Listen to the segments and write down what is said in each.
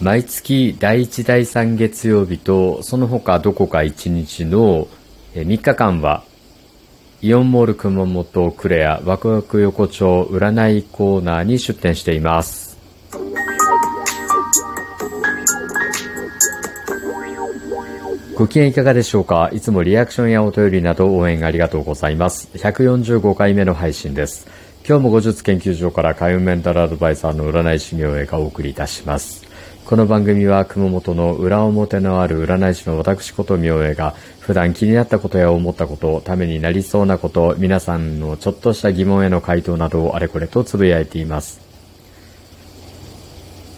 毎月第1第3月曜日とその他どこか1日の3日間はイオンモール熊本クレアワクワク横丁占いコーナーに出店しています。ご機嫌いかがでしょうか？いつもリアクションやお便りなど応援ありがとうございます。145回目の配信です。今日も後日研究所から開運メンタルアドバイザーの占い師明恵がお送りいたします。この番組は熊本の裏表のある占い師の私こと明恵が普段気になったことや思ったこと、ためになりそうなこと、皆さんのちょっとした疑問への回答などをあれこれとつぶやいています。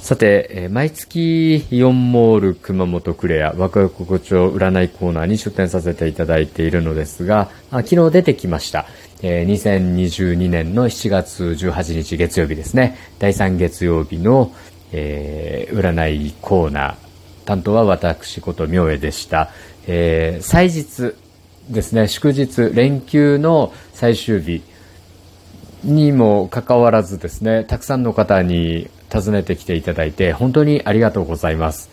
さて、毎月イオンモール熊本クレアワクワク心地占いコーナーに出展させていただいているのですが、昨日出てきましたえ。2022年の7月18日月曜日ですね。第3月曜日のえー、占いコーナー、担当は私こと明恵でした。えー、祭日ですね、祝日、連休の最終日にもかかわらずですね、たくさんの方に訪ねてきていただいて、本当にありがとうございます。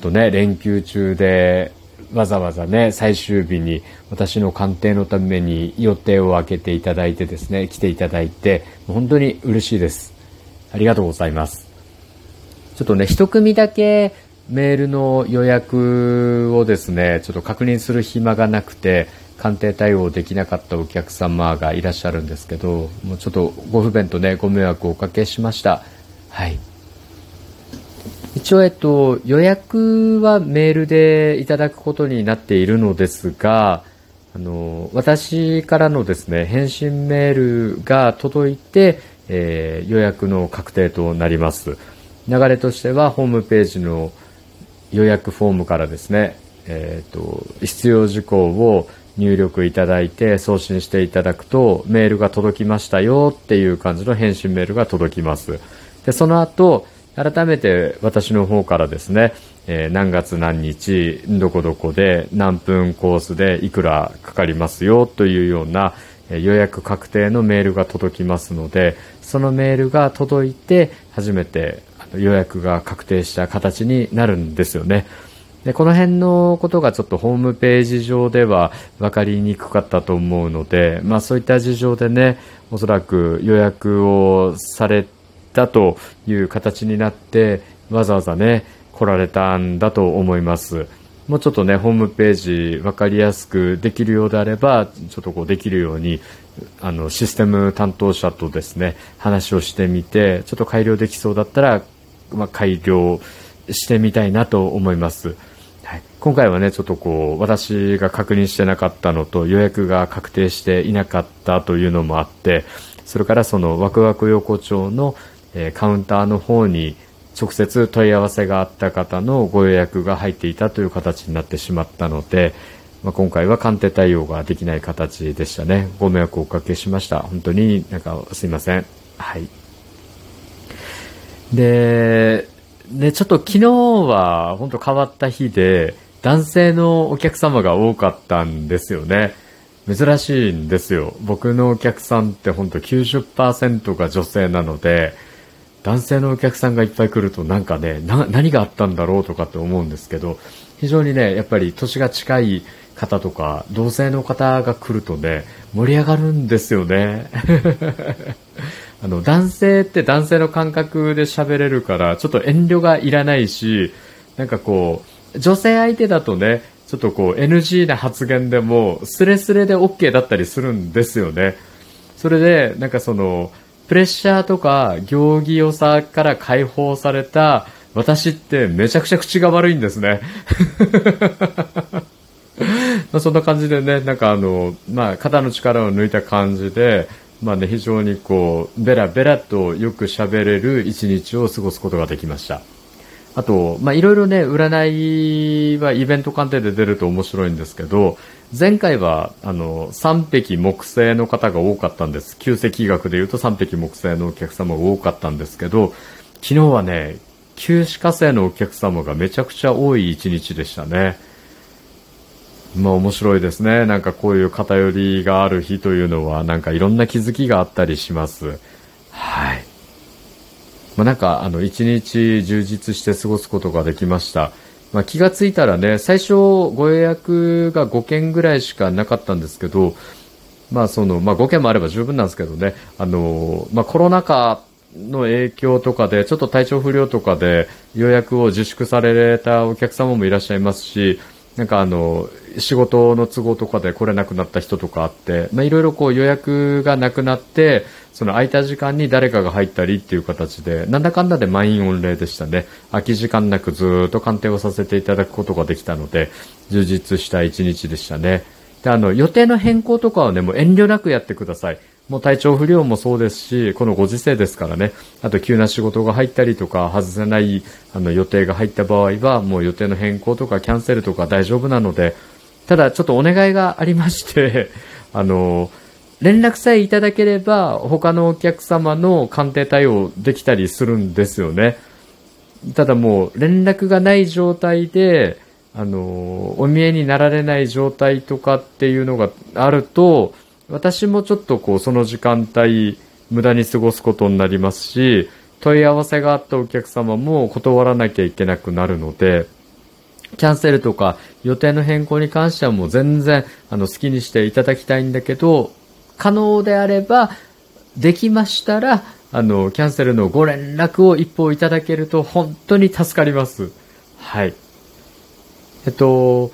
とね、連休中でわざわざね、最終日に私の鑑定のために予定を空けていただいてですね、来ていただいて、本当に嬉しいです。ありがとうございます。ちょっとね、一組だけメールの予約をですね、ちょっと確認する暇がなくて、鑑定対応できなかったお客様がいらっしゃるんですけど、もうちょっとご不便とね、ご迷惑をおかけしました。はい。一応、えっと、予約はメールでいただくことになっているのですが、あの、私からのですね、返信メールが届いて、えー、予約の確定となります。流れとしてはホームページの予約フォームからですね、えーと、必要事項を入力いただいて送信していただくとメールが届きましたよっていう感じの返信メールが届きます。でその後改めて私の方からですね、えー、何月何日どこどこで何分コースでいくらかかりますよというような予約確定のメールが届きますのでそのメールが届いて初めて予約が確定した形になるんですよね。でこの辺のことがちょっとホームページ上では分かりにくかったと思うので、まあ、そういった事情でねおそらく予約をされたという形になってわざわざね来られたんだと思いますもうちょっとねホームページ分かりやすくできるようであればちょっとこうできるようにあのシステム担当者とですね話をしてみてちょっと改良できそうだったらまあ、改良してみたいなと思います。はい、今回はね、ちょっとこう、私が確認してなかったのと予約が確定していなかったというのもあって、それからそのワクワク横丁の、えー、カウンターの方に直接問い合わせがあった方のご予約が入っていたという形になってしまったので、まあ、今回は鑑定対応ができない形でしたね。ご迷惑をおかけしました。本当になんかすいません。はい。で、ね、ちょっと昨日は本当変わった日で、男性のお客様が多かったんですよね。珍しいんですよ。僕のお客さんって本当90%が女性なので、男性のお客さんがいっぱい来るとなんかね、何があったんだろうとかって思うんですけど、非常にね、やっぱり年が近い方とか、同性の方が来るとね、盛り上がるんですよね。あの、男性って男性の感覚で喋れるから、ちょっと遠慮がいらないし、なんかこう、女性相手だとね、ちょっとこう NG な発言でもスレスレで OK だったりするんですよね。それで、なんかその、プレッシャーとか行儀良さから解放された私ってめちゃくちゃ口が悪いんですね。まそんな感じでね、なんかあの、まあ肩の力を抜いた感じで、まあね、非常にこう、ベラベラとよく喋れる一日を過ごすことができました。あと、まあいろいろね、占いはイベント鑑定で出ると面白いんですけど、前回は、あの、三匹木星の方が多かったんです。旧石学で言うと三匹木星のお客様が多かったんですけど、昨日はね、旧歯科生のお客様がめちゃくちゃ多い一日でしたね。まあ面白いですね。なんかこういう偏りがある日というのは、なんかいろんな気づきがあったりします。はい。まあ、なんか、あの、一日充実して過ごすことができました。まあ、気がついたらね、最初ご予約が5件ぐらいしかなかったんですけど、まあその、まあ5件もあれば十分なんですけどね、あの、まあコロナ禍の影響とかで、ちょっと体調不良とかで予約を自粛されたお客様もいらっしゃいますし、なんかあの、仕事の都合とかで来れなくなった人とかあって、まあいろいろこう予約がなくなって、その空いた時間に誰かが入ったりっていう形で、なんだかんだで満員御礼でしたね。空き時間なくずっと鑑定をさせていただくことができたので、充実した一日でしたね。で、あの、予定の変更とかはね、もう遠慮なくやってください。もう体調不良もそうですし、このご時世ですからね、あと急な仕事が入ったりとか、外せないあの予定が入った場合は、もう予定の変更とかキャンセルとか大丈夫なので、ただちょっとお願いがありまして、あの、連絡さえいただければ、他のお客様の鑑定対応できたりするんですよね。ただもう、連絡がない状態で、あの、お見えになられない状態とかっていうのがあると、私もちょっとこう、その時間帯、無駄に過ごすことになりますし、問い合わせがあったお客様も断らなきゃいけなくなるので、キャンセルとか予定の変更に関してはもう全然あの好きにしていただきたいんだけど、可能であれば、できましたら、あの、キャンセルのご連絡を一報いただけると本当に助かります。はい。えっと、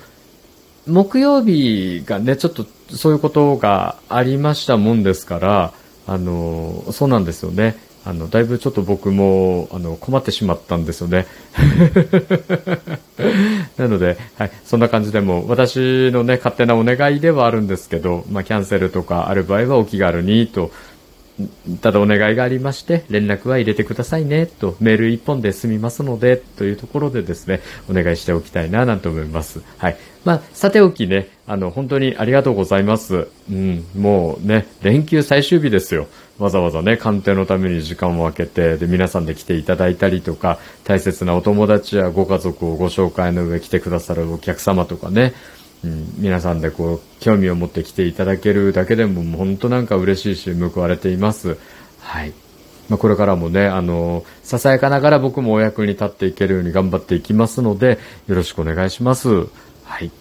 木曜日がね、ちょっとそういうことがありましたもんですから、あの、そうなんですよね。あの、だいぶちょっと僕も、あの、困ってしまったんですよね。なので、はい、そんな感じでも、私のね、勝手なお願いではあるんですけど、まあ、キャンセルとかある場合はお気軽にとただお願いがありまして、連絡は入れてくださいね、と、メール一本で済みますので、というところでですね、お願いしておきたいな、なんて思います。はい。まあ、さておきね、あの、本当にありがとうございます。うん、もうね、連休最終日ですよ。わざわざね、鑑定のために時間を空けて、で、皆さんで来ていただいたりとか、大切なお友達やご家族をご紹介の上来てくださるお客様とかね、うん、皆さんでこう、興味を持って来ていただけるだけでも、もう本当なんか嬉しいし、報われています。はい。まあ、これからもね、あの、ささやかながら僕もお役に立っていけるように頑張っていきますので、よろしくお願いします。はい。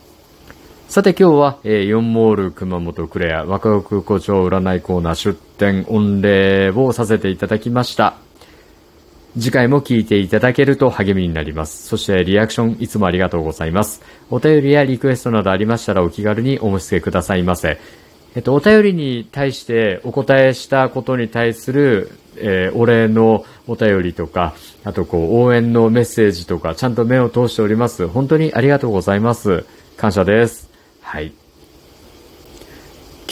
さて今日は、え、4モール熊本クレア若奥古町占いコーナー出店御礼をさせていただきました。次回も聞いていただけると励みになります。そしてリアクションいつもありがとうございます。お便りやリクエストなどありましたらお気軽にお申し付けくださいませ。えっと、お便りに対してお答えしたことに対する、えー、お礼のお便りとか、あとこう、応援のメッセージとか、ちゃんと目を通しております。本当にありがとうございます。感謝です。はい。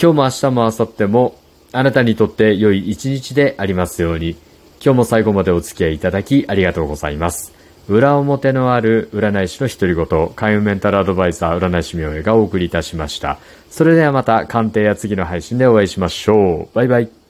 今日も明日も明後日も、あなたにとって良い一日でありますように。今日も最後までお付き合いいただきありがとうございます。裏表のある占い師の独り言、開運メンタルアドバイザー占い師明恵がお送りいたしました。それではまた鑑定や次の配信でお会いしましょう。バイバイ。